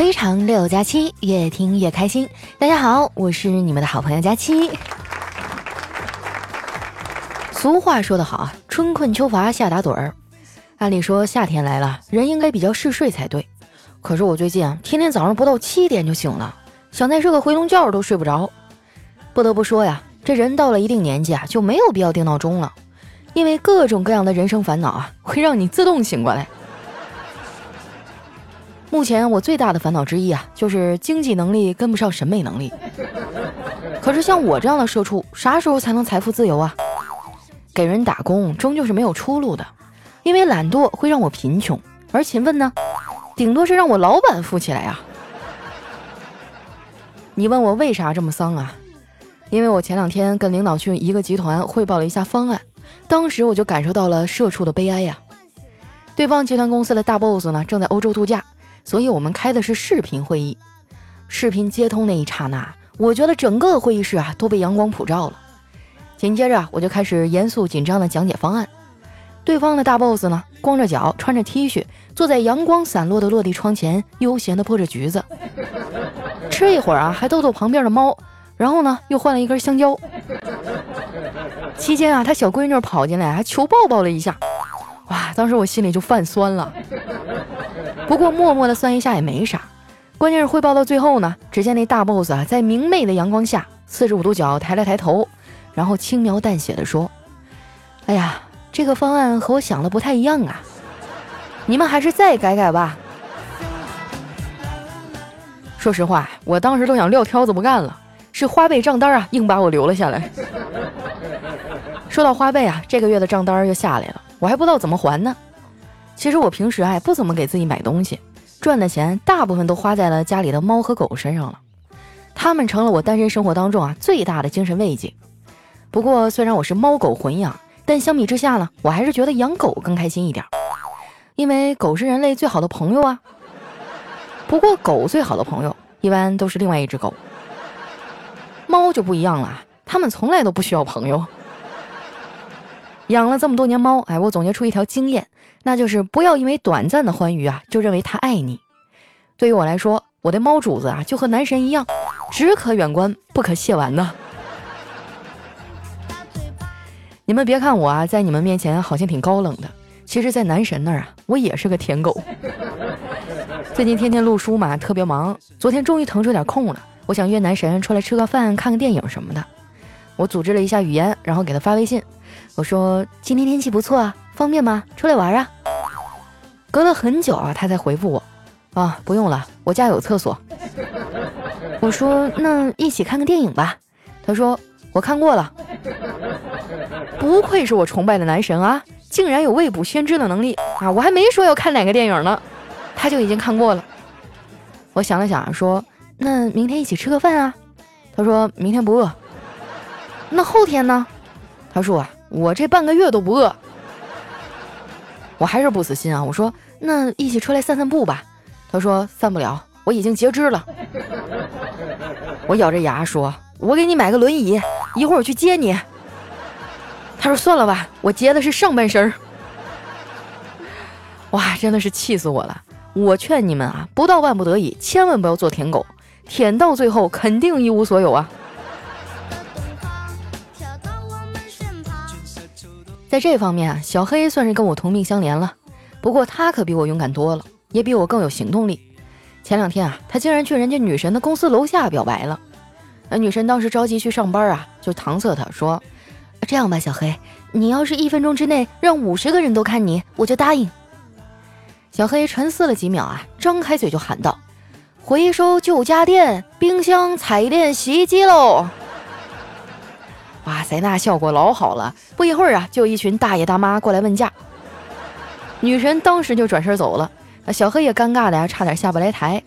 非常六加七，越听越开心。大家好，我是你们的好朋友佳期。俗话说得好啊，春困秋乏夏打盹儿。按理说夏天来了，人应该比较嗜睡才对。可是我最近啊，天天早上不到七点就醒了，想再睡个回笼觉都睡不着。不得不说呀，这人到了一定年纪啊，就没有必要定闹钟了，因为各种各样的人生烦恼啊，会让你自动醒过来。目前我最大的烦恼之一啊，就是经济能力跟不上审美能力。可是像我这样的社畜，啥时候才能财富自由啊？给人打工终究是没有出路的，因为懒惰会让我贫穷，而勤奋呢，顶多是让我老板富起来啊。你问我为啥这么丧啊？因为我前两天跟领导去一个集团汇报了一下方案，当时我就感受到了社畜的悲哀呀。对方集团公司的大 boss 呢，正在欧洲度假。所以我们开的是视频会议，视频接通那一刹那，我觉得整个会议室啊都被阳光普照了。紧接着我就开始严肃紧张地讲解方案。对方的大 boss 呢，光着脚，穿着 T 恤，坐在阳光散落的落地窗前，悠闲地剥着橘子，吃一会儿啊，还逗逗旁边的猫，然后呢，又换了一根香蕉。期间啊，他小闺女跑进来，还求抱抱了一下。哇，当时我心里就泛酸了。不过默默的算一下也没啥，关键是汇报到最后呢，只见那大 boss 啊，在明媚的阳光下，四十五度角抬了抬头，然后轻描淡写的说：“哎呀，这个方案和我想的不太一样啊，你们还是再改改吧。”说实话，我当时都想撂挑子不干了，是花呗账单啊，硬把我留了下来。说到花呗啊，这个月的账单又下来了，我还不知道怎么还呢。其实我平时哎不怎么给自己买东西，赚的钱大部分都花在了家里的猫和狗身上了，它们成了我单身生活当中啊最大的精神慰藉。不过虽然我是猫狗混养，但相比之下呢，我还是觉得养狗更开心一点，因为狗是人类最好的朋友啊。不过狗最好的朋友一般都是另外一只狗，猫就不一样了，它们从来都不需要朋友。养了这么多年猫，哎，我总结出一条经验。那就是不要因为短暂的欢愉啊，就认为它爱你。对于我来说，我的猫主子啊，就和男神一样，只可远观，不可亵玩呢。你们别看我啊，在你们面前好像挺高冷的，其实，在男神那儿啊，我也是个舔狗。最近天天录书嘛，特别忙。昨天终于腾出点空了，我想约男神出来吃个饭、看个电影什么的。我组织了一下语言，然后给他发微信，我说今天天气不错啊。方便吗？出来玩啊！隔了很久啊，他才回复我，啊，不用了，我家有厕所。我说那一起看个电影吧。他说我看过了。不愧是我崇拜的男神啊，竟然有未卜先知的能力啊！我还没说要看哪个电影呢，他就已经看过了。我想了想，说那明天一起吃个饭啊。他说明天不饿。那后天呢？他说啊，我这半个月都不饿。我还是不死心啊！我说那一起出来散散步吧。他说散不了，我已经截肢了。我咬着牙说：“我给你买个轮椅，一会儿我去接你。”他说算了吧，我截的是上半身。哇，真的是气死我了！我劝你们啊，不到万不得已，千万不要做舔狗，舔到最后肯定一无所有啊。在这方面啊，小黑算是跟我同命相连了。不过他可比我勇敢多了，也比我更有行动力。前两天啊，他竟然去人家女神的公司楼下表白了。那女神当时着急去上班啊，就搪塞他说：“这样吧，小黑，你要是一分钟之内让五十个人都看你，我就答应。”小黑沉思了几秒啊，张开嘴就喊道：“回收旧家电，冰箱、彩电、洗衣机喽！”哇塞，那效果老好了！不一会儿啊，就一群大爷大妈过来问价。女神当时就转身走了，小黑也尴尬的呀，差点下不来台。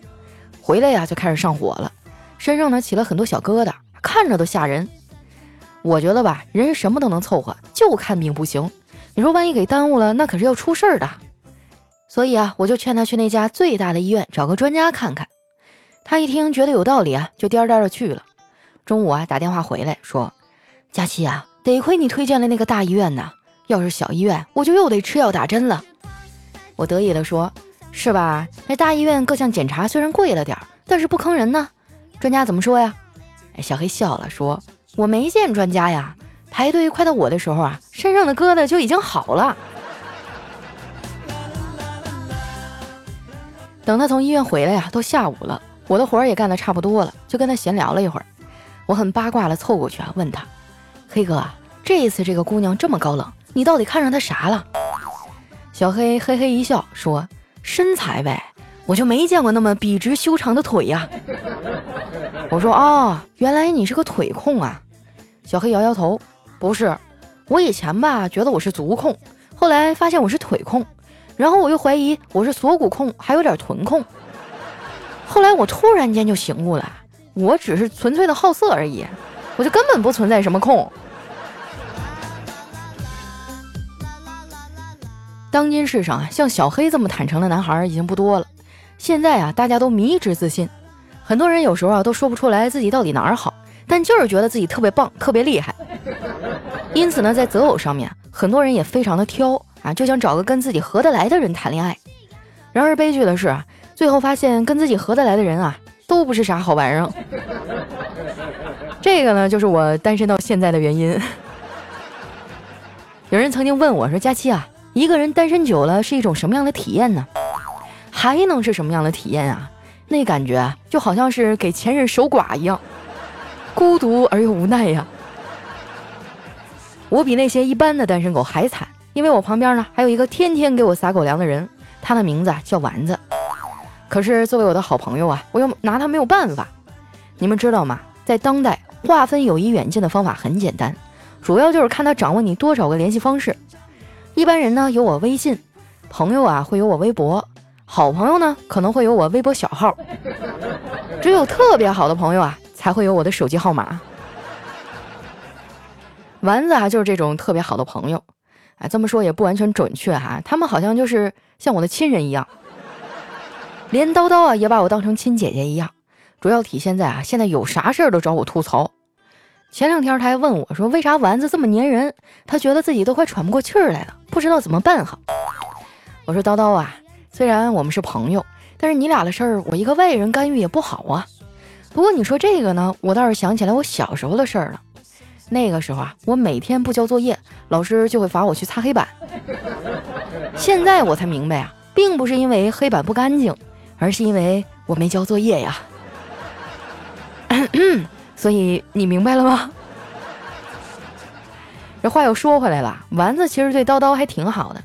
回来呀，就开始上火了，身上呢起了很多小疙瘩，看着都吓人。我觉得吧，人什么都能凑合，就看病不行。你说万一给耽误了，那可是要出事儿的。所以啊，我就劝他去那家最大的医院找个专家看看。他一听觉得有道理啊，就颠颠的去了。中午啊，打电话回来说。佳琪啊，得亏你推荐了那个大医院呢，要是小医院，我就又得吃药打针了。我得意地说：“是吧？那大医院各项检查虽然贵了点儿，但是不坑人呢。专家怎么说呀？小黑笑了，说：“我没见专家呀，排队快到我的时候啊，身上的疙瘩就已经好了。”等他从医院回来呀，都下午了，我的活儿也干得差不多了，就跟他闲聊了一会儿。我很八卦的凑过去啊，问他：“黑哥，这一次这个姑娘这么高冷，你到底看上她啥了？”小黑嘿嘿一笑说：“身材呗，我就没见过那么笔直修长的腿呀。”我说：“哦，原来你是个腿控啊。”小黑摇摇头：“不是，我以前吧觉得我是足控，后来发现我是腿控。”然后我又怀疑我是锁骨控，还有点臀控。后来我突然间就醒悟了，我只是纯粹的好色而已，我就根本不存在什么控。当今世上啊，像小黑这么坦诚的男孩已经不多了。现在啊，大家都迷之自信，很多人有时候啊都说不出来自己到底哪儿好，但就是觉得自己特别棒、特别厉害。因此呢，在择偶上面，很多人也非常的挑。啊，就想找个跟自己合得来的人谈恋爱。然而悲剧的是啊，最后发现跟自己合得来的人啊，都不是啥好玩意儿。这个呢，就是我单身到现在的原因。有人曾经问我说：“佳期啊，一个人单身久了是一种什么样的体验呢？还能是什么样的体验啊？那感觉就好像是给前任守寡一样，孤独而又无奈呀。我比那些一般的单身狗还惨。”因为我旁边呢还有一个天天给我撒狗粮的人，他的名字叫丸子。可是作为我的好朋友啊，我又拿他没有办法。你们知道吗？在当代划分友谊远近的方法很简单，主要就是看他掌握你多少个联系方式。一般人呢有我微信，朋友啊会有我微博，好朋友呢可能会有我微博小号，只有特别好的朋友啊才会有我的手机号码。丸子啊就是这种特别好的朋友。哎，这么说也不完全准确哈，他们好像就是像我的亲人一样，连叨叨啊也把我当成亲姐姐一样。主要体现在啊，现在有啥事儿都找我吐槽。前两天他还问我说，为啥丸子这么粘人？他觉得自己都快喘不过气儿来了，不知道怎么办好。我说叨叨啊，虽然我们是朋友，但是你俩的事儿我一个外人干预也不好啊。不过你说这个呢，我倒是想起来我小时候的事儿了。那个时候啊，我每天不交作业，老师就会罚我去擦黑板。现在我才明白啊，并不是因为黑板不干净，而是因为我没交作业呀。所以你明白了吗？这话又说回来了，丸子其实对叨叨还挺好的。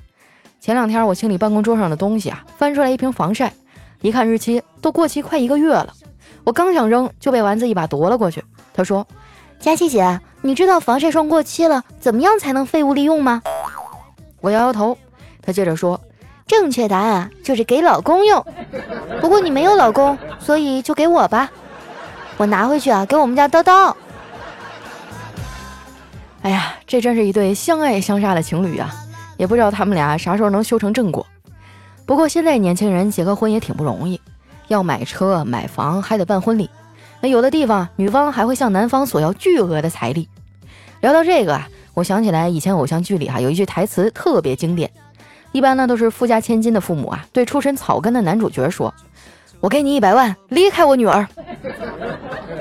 前两天我清理办公桌上的东西啊，翻出来一瓶防晒，一看日期都过期快一个月了。我刚想扔，就被丸子一把夺了过去。他说：“佳琪姐。”你知道防晒霜过期了怎么样才能废物利用吗？我摇摇头。他接着说：“正确答案就是给老公用。不过你没有老公，所以就给我吧。我拿回去啊，给我们家叨叨。”哎呀，这真是一对相爱相杀的情侣啊！也不知道他们俩啥时候能修成正果。不过现在年轻人结个婚也挺不容易，要买车买房还得办婚礼。那有的地方，女方还会向男方索要巨额的彩礼。聊到这个啊，我想起来以前偶像剧里哈有一句台词特别经典，一般呢都是富家千金的父母啊对出身草根的男主角说：“我给你一百万，离开我女儿。”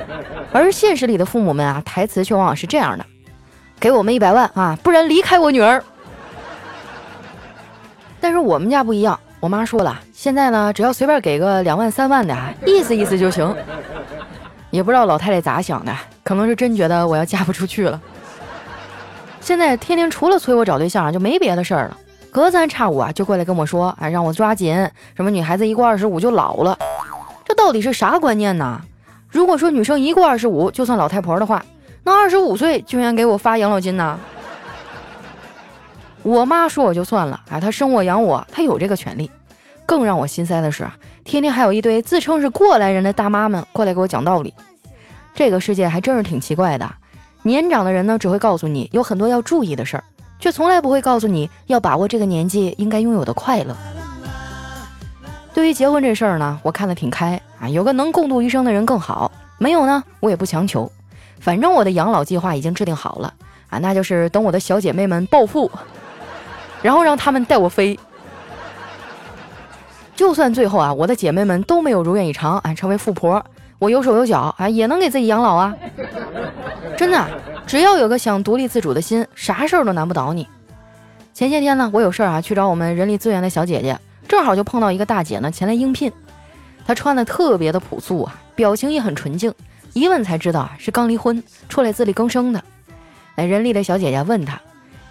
而现实里的父母们啊，台词却往往是这样的：“给我们一百万啊，不然离开我女儿。”但是我们家不一样，我妈说了，现在呢只要随便给个两万三万的，意思意思就行。也不知道老太太咋想的，可能是真觉得我要嫁不出去了。现在天天除了催我找对象，就没别的事儿了。隔三差五啊，就过来跟我说，哎，让我抓紧，什么女孩子一过二十五就老了。这到底是啥观念呢？如果说女生一过二十五就算老太婆的话，那二十五岁就应该给我发养老金呢？我妈说我就算了，哎，她生我养我，她有这个权利。更让我心塞的是啊，天天还有一堆自称是过来人的大妈们过来给我讲道理。这个世界还真是挺奇怪的，年长的人呢只会告诉你有很多要注意的事儿，却从来不会告诉你要把握这个年纪应该拥有的快乐。对于结婚这事儿呢，我看得挺开啊，有个能共度余生的人更好，没有呢我也不强求。反正我的养老计划已经制定好了啊，那就是等我的小姐妹们暴富，然后让他们带我飞。就算最后啊，我的姐妹们都没有如愿以偿啊，成为富婆，我有手有脚啊，也能给自己养老啊。真的，只要有个想独立自主的心，啥事儿都难不倒你。前些天呢，我有事儿啊，去找我们人力资源的小姐姐，正好就碰到一个大姐呢，前来应聘。她穿的特别的朴素啊，表情也很纯净，一问才知道啊，是刚离婚，出来自力更生的。哎，人力的小姐姐问她：“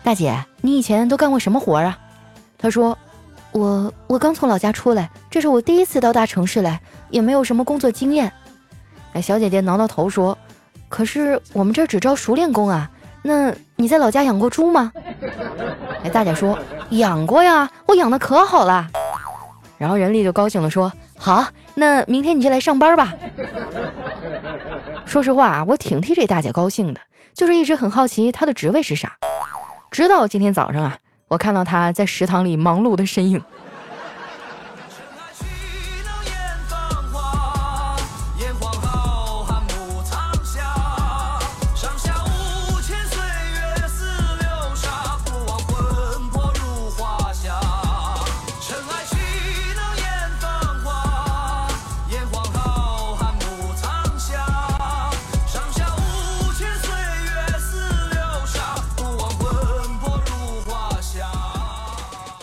大姐，你以前都干过什么活啊？”她说：“我我刚从老家出来，这是我第一次到大城市来，也没有什么工作经验。”哎，小姐姐挠挠头说：“可是我们这只招熟练工啊，那你在老家养过猪吗？” 哎，大姐说：“养过呀，我养的可好了。”然后人力就高兴的说：“好，那明天你就来上班吧。”说实话啊，我挺替这大姐高兴的。就是一直很好奇她的职位是啥，直到今天早上啊，我看到她在食堂里忙碌的身影。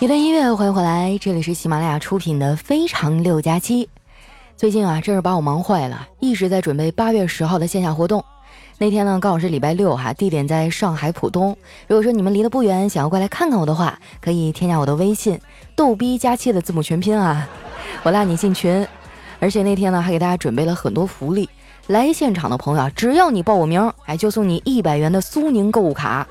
一段音乐，欢迎回来，这里是喜马拉雅出品的《非常六加七》。最近啊，真是把我忙坏了，一直在准备八月十号的线下活动。那天呢，刚好是礼拜六哈，地点在上海浦东。如果说你们离得不远，想要过来看看我的话，可以添加我的微信“逗逼加七”的字母全拼啊，我拉你进群。而且那天呢，还给大家准备了很多福利，来现场的朋友啊，只要你报我名，哎，就送你一百元的苏宁购物卡。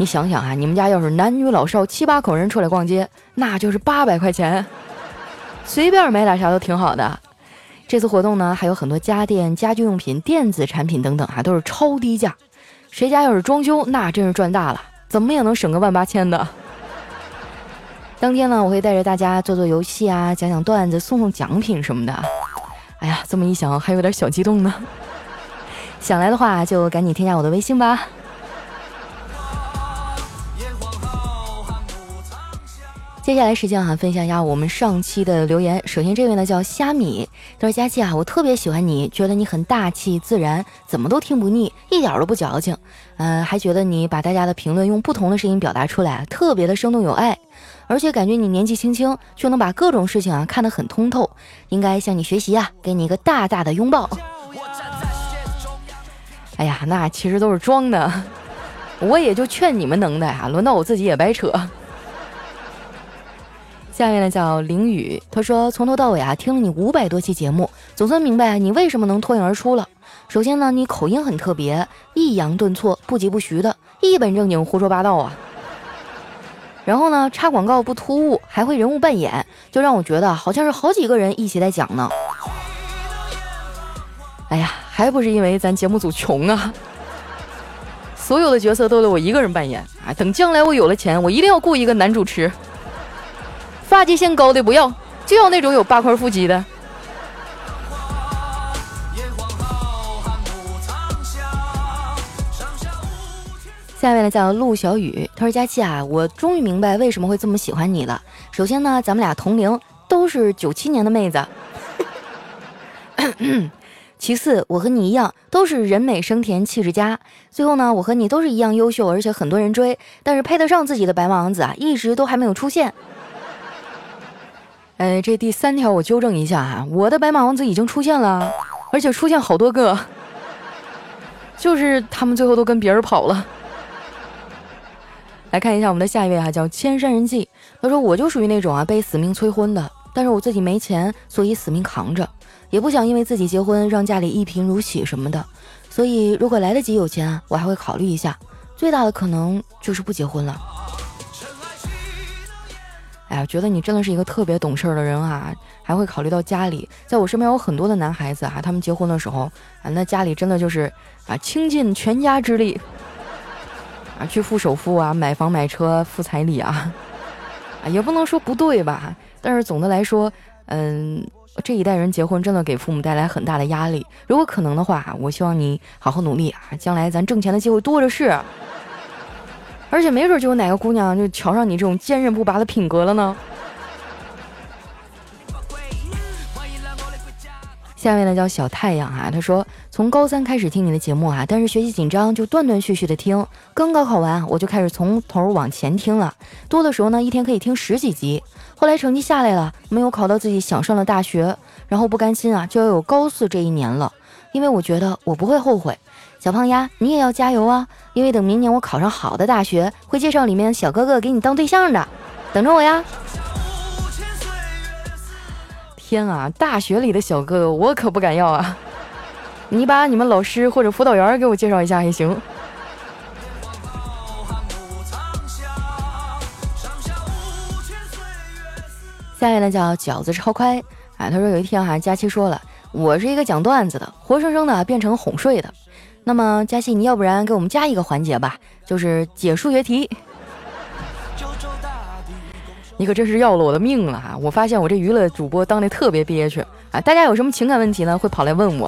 你想想啊，你们家要是男女老少七八口人出来逛街，那就是八百块钱，随便买点啥都挺好的。这次活动呢，还有很多家电、家居用品、电子产品等等啊，都是超低价。谁家要是装修，那真是赚大了，怎么也能省个万八千的。当天呢，我会带着大家做做游戏啊，讲讲段子，送送奖品什么的。哎呀，这么一想，还有点小激动呢。想来的话，就赶紧添加我的微信吧。接下来时间啊，分享一下我们上期的留言。首先这位呢叫虾米，他说：“佳琪啊，我特别喜欢你，觉得你很大气自然，怎么都听不腻，一点都不矫情。嗯，还觉得你把大家的评论用不同的声音表达出来，特别的生动有爱。而且感觉你年纪轻轻就能把各种事情啊看得很通透，应该向你学习啊，给你一个大大的拥抱。”哎呀，那其实都是装的，我也就劝你们能耐啊，轮到我自己也白扯。下面呢叫凌雨，他说从头到尾啊听了你五百多期节目，总算明白你为什么能脱颖而出了。首先呢，你口音很特别，抑扬顿挫，不疾不徐的，一本正经胡说八道啊。然后呢，插广告不突兀，还会人物扮演，就让我觉得好像是好几个人一起在讲呢。哎呀，还不是因为咱节目组穷啊，所有的角色都得我一个人扮演啊。等将来我有了钱，我一定要雇一个男主持。发际线高的不要，就要那种有八块腹肌的。下面呢叫陆小雨，他说：“佳琪啊，我终于明白为什么会这么喜欢你了。首先呢，咱们俩同龄，都是九七年的妹子。其次，我和你一样，都是人美声甜，气质佳。最后呢，我和你都是一样优秀，而且很多人追，但是配得上自己的白马王子啊，一直都还没有出现。”哎，这第三条我纠正一下哈，我的白马王子已经出现了，而且出现好多个，就是他们最后都跟别人跑了。来看一下我们的下一位哈，叫千山人迹，他说我就属于那种啊被死命催婚的，但是我自己没钱，所以死命扛着，也不想因为自己结婚让家里一贫如洗什么的，所以如果来得及有钱，我还会考虑一下，最大的可能就是不结婚了。哎呀，觉得你真的是一个特别懂事儿的人啊，还会考虑到家里。在我身边有很多的男孩子啊，他们结婚的时候啊，那家里真的就是啊，倾尽全家之力啊，去付首付啊，买房买车付彩礼啊，啊，也不能说不对吧。但是总的来说，嗯，这一代人结婚真的给父母带来很大的压力。如果可能的话，我希望你好好努力啊，将来咱挣钱的机会多着是。而且没准就有哪个姑娘就瞧上你这种坚韧不拔的品格了呢。下面呢叫小太阳啊，他说从高三开始听你的节目啊，但是学习紧张就断断续续的听，刚高考完我就开始从头往前听了，多的时候呢一天可以听十几集，后来成绩下来了，没有考到自己想上的大学，然后不甘心啊，就要有高四这一年了，因为我觉得我不会后悔，小胖丫，你也要加油啊，因为等明年我考上好的大学，会介绍里面小哥哥给你当对象的，等着我呀。天啊，大学里的小哥哥我可不敢要啊！你把你们老师或者辅导员给我介绍一下也行。下面呢叫饺子超快，哎，他说有一天哈，佳期说了，我是一个讲段子的，活生生的变成哄睡的。那么佳欣，你要不然给我们加一个环节吧，就是解数学题。你可真是要了我的命了哈！我发现我这娱乐主播当的特别憋屈啊！大家有什么情感问题呢，会跑来问我；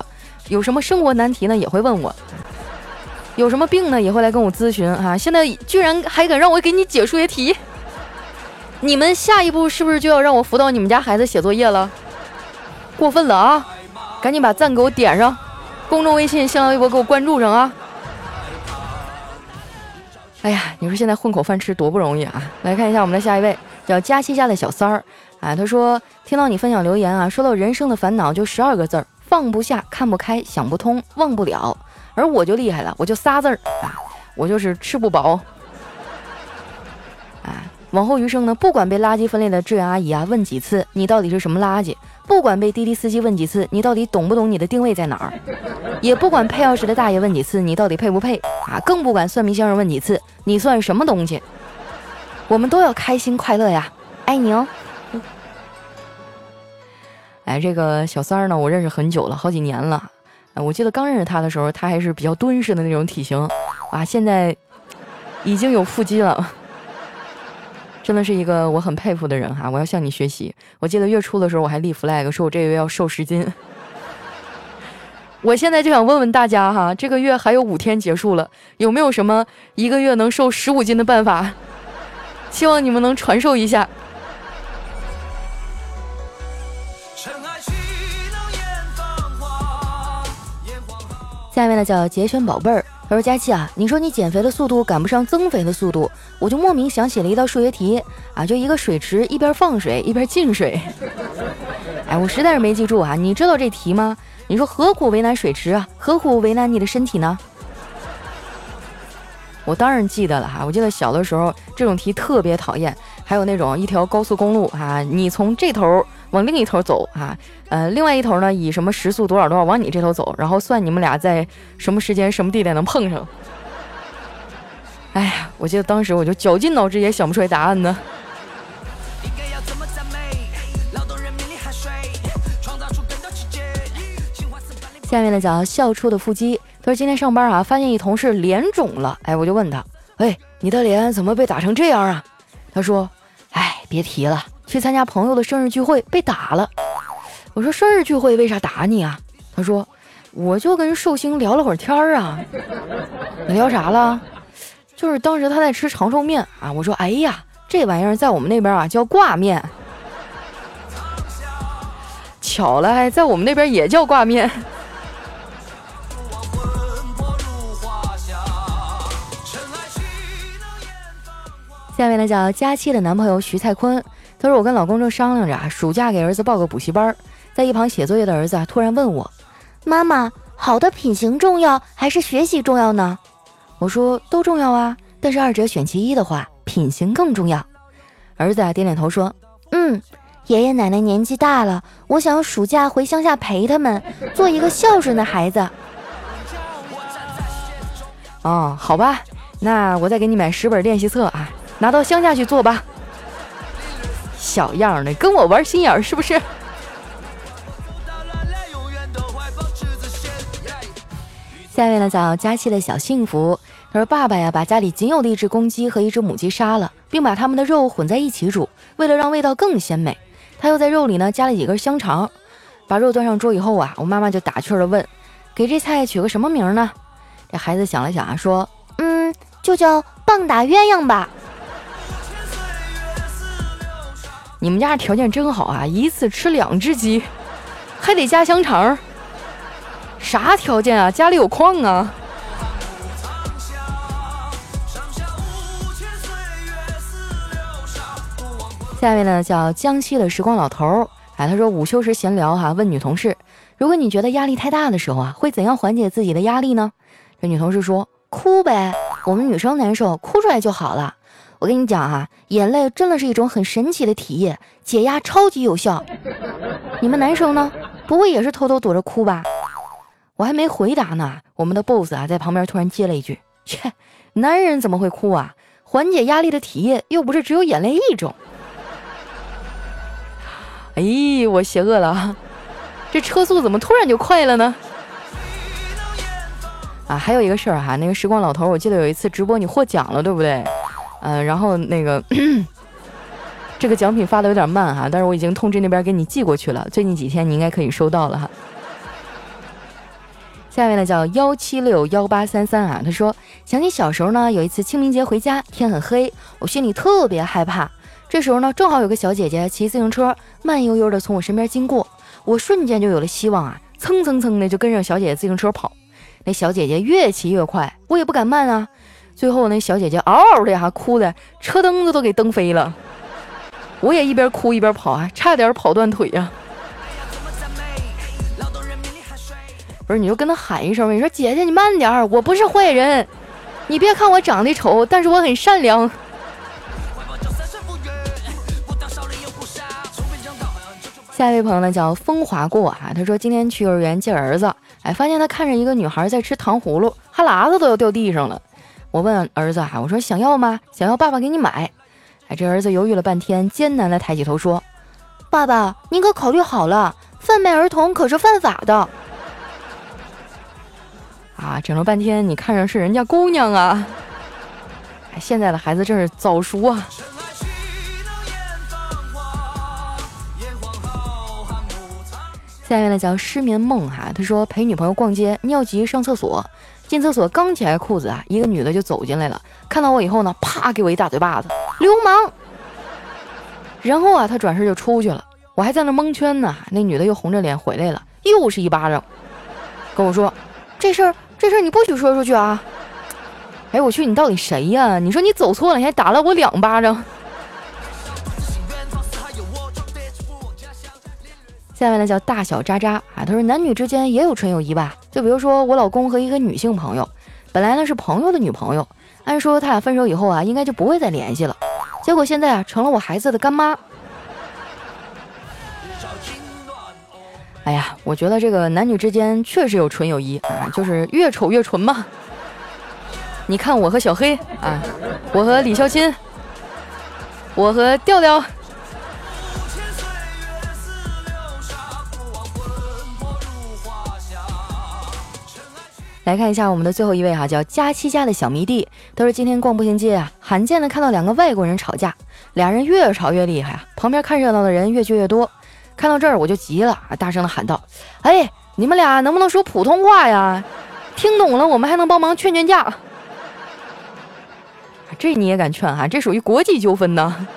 有什么生活难题呢，也会问我；有什么病呢，也会来跟我咨询啊！现在居然还敢让我给你解数学题，你们下一步是不是就要让我辅导你们家孩子写作业了？过分了啊！赶紧把赞给我点上，公众微信、新浪微博给我关注上啊！哎呀，你说现在混口饭吃多不容易啊！来看一下我们的下一位。叫佳期家的小三儿，啊，他说听到你分享留言啊，说到人生的烦恼就十二个字儿：放不下、看不开、想不通、忘不了。而我就厉害了，我就仨字儿啊，我就是吃不饱。啊，往后余生呢，不管被垃圾分类的志愿阿姨啊问几次你到底是什么垃圾，不管被滴滴司机问几次你到底懂不懂你的定位在哪儿，也不管配钥匙的大爷问几次你到底配不配啊，更不管算命先生问几次你算什么东西。我们都要开心快乐呀，爱你哦！哎，这个小三儿呢，我认识很久了，好几年了。我记得刚认识他的时候，他还是比较敦实的那种体型，啊，现在已经有腹肌了，真的是一个我很佩服的人哈！我要向你学习。我记得月初的时候，我还立 flag 说，我这个月要瘦十斤。我现在就想问问大家哈，这个月还有五天结束了，有没有什么一个月能瘦十五斤的办法？希望你们能传授一下。下面呢叫节选宝贝儿，他说：“佳琪啊，你说你减肥的速度赶不上增肥的速度，我就莫名想起了一道数学题啊，就一个水池一边放水一边进水。哎，我实在是没记住啊，你知道这题吗？你说何苦为难水池啊？何苦为难你的身体呢？”我当然记得了哈，我记得小的时候这种题特别讨厌，还有那种一条高速公路啊，你从这头往另一头走啊，呃，另外一头呢以什么时速多少多少往你这头走，然后算你们俩在什么时间什么地点能碰上。哎呀，我记得当时我就绞尽脑汁也想不出来答案呢。下面呢讲笑出的腹肌。他说：“今天上班啊，发现一同事脸肿了。哎，我就问他：哎，你的脸怎么被打成这样啊？他说：哎，别提了，去参加朋友的生日聚会被打了。我说：生日聚会为啥打你啊？他说：我就跟寿星聊了会儿天儿啊。你聊啥了？就是当时他在吃长寿面啊。我说：哎呀，这玩意儿在我们那边啊叫挂面。巧了，还在我们那边也叫挂面。”下面呢叫佳期的男朋友徐蔡坤，他说我跟老公正商量着啊暑假给儿子报个补习班，在一旁写作业的儿子啊突然问我：“妈妈，好的品行重要还是学习重要呢？”我说都重要啊，但是二者选其一的话，品行更重要。儿子啊点点头说：“嗯，爷爷奶奶年纪大了，我想暑假回乡下陪他们，做一个孝顺的孩子。”哦，好吧，那我再给你买十本练习册啊。拿到乡下去做吧，小样的，跟我玩心眼儿是不是？下面呢，叫佳期的小幸福。他说：“爸爸呀，把家里仅有的一只公鸡和一只母鸡杀了，并把它们的肉混在一起煮，为了让味道更鲜美，他又在肉里呢加了几根香肠。把肉端上桌以后啊，我妈妈就打趣的问：‘给这菜取个什么名呢？’这孩子想了想啊，说：‘嗯，就叫棒打鸳鸯吧。’你们家条件真好啊！一次吃两只鸡，还得加香肠，啥条件啊？家里有矿啊？下面呢叫江西的时光老头儿，哎，他说午休时闲聊哈，问女同事，如果你觉得压力太大的时候啊，会怎样缓解自己的压力呢？这女同事说，哭呗，我们女生难受，哭出来就好了。我跟你讲啊，眼泪真的是一种很神奇的体液，解压超级有效。你们男生呢，不会也是偷偷躲着哭吧？我还没回答呢，我们的 boss 啊在旁边突然接了一句，切，男人怎么会哭啊？缓解压力的体液又不是只有眼泪一种。哎，我邪恶了啊，这车速怎么突然就快了呢？啊，还有一个事儿哈，那个时光老头，我记得有一次直播你获奖了，对不对？嗯，然后那个 这个奖品发的有点慢哈，但是我已经通知那边给你寄过去了，最近几天你应该可以收到了哈。下面呢叫幺七六幺八三三啊，他说想起小时候呢，有一次清明节回家，天很黑，我心里特别害怕。这时候呢，正好有个小姐姐骑自行车慢悠悠的从我身边经过，我瞬间就有了希望啊，蹭蹭蹭的就跟着小姐姐自行车跑。那小姐姐越骑越快，我也不敢慢啊。最后那小姐姐嗷嗷的呀，哭的车灯子都给蹬飞了。我也一边哭一边跑啊，差点跑断腿呀。不是，你就跟他喊一声，你说姐姐你慢点儿，我不是坏人，你别看我长得丑，但是我很善良。下一位朋友呢叫风华过啊，他说今天去幼儿园接儿子，哎，发现他看着一个女孩在吃糖葫芦，哈喇子都要掉地上了。我问儿子啊，我说想要吗？想要爸爸给你买。哎，这儿子犹豫了半天，艰难的抬起头说：“爸爸，您可考虑好了，贩卖儿童可是犯法的。”啊，整了半天，你看上是人家姑娘啊？哎，现在的孩子真是早熟啊。下面呢叫失眠梦哈，他说陪女朋友逛街，尿急上厕所，进厕所刚解开裤子啊，一个女的就走进来了，看到我以后呢，啪给我一大嘴巴子，流氓！然后啊，她转身就出去了，我还在那蒙圈呢，那女的又红着脸回来了，又是一巴掌，跟我说这事儿这事儿你不许说出去啊！哎，我去，你到底谁呀？你说你走错了，你还打了我两巴掌。下面呢叫大小渣渣啊，他说男女之间也有纯友谊吧？就比如说我老公和一个女性朋友，本来呢是朋友的女朋友，按说他俩分手以后啊，应该就不会再联系了，结果现在啊成了我孩子的干妈。哎呀，我觉得这个男女之间确实有纯友谊啊，就是越丑越纯嘛。你看我和小黑啊，我和李孝钦，我和调调。来看一下我们的最后一位哈，叫佳期家的小迷弟，都是今天逛步行街啊，罕见的看到两个外国人吵架，俩人越吵越厉害啊，旁边看热闹的人越聚越多。看到这儿我就急了啊，大声的喊道：“哎，你们俩能不能说普通话呀？听懂了我们还能帮忙劝劝架。”这你也敢劝哈？这属于国际纠纷呢。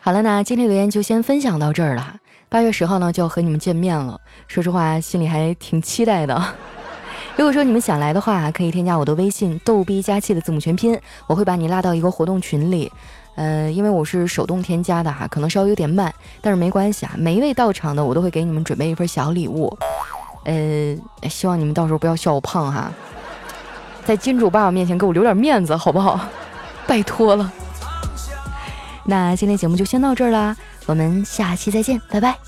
好了，那今天留言就先分享到这儿了。八月十号呢就要和你们见面了，说实话心里还挺期待的。如果说你们想来的话，可以添加我的微信“逗逼加气”的字母全拼，我会把你拉到一个活动群里。呃，因为我是手动添加的哈，可能稍微有点慢，但是没关系啊。每一位到场的，我都会给你们准备一份小礼物。呃，希望你们到时候不要笑我胖哈，在金主爸爸面前给我留点面子好不好？拜托了。那今天节目就先到这儿啦，我们下期再见，拜拜。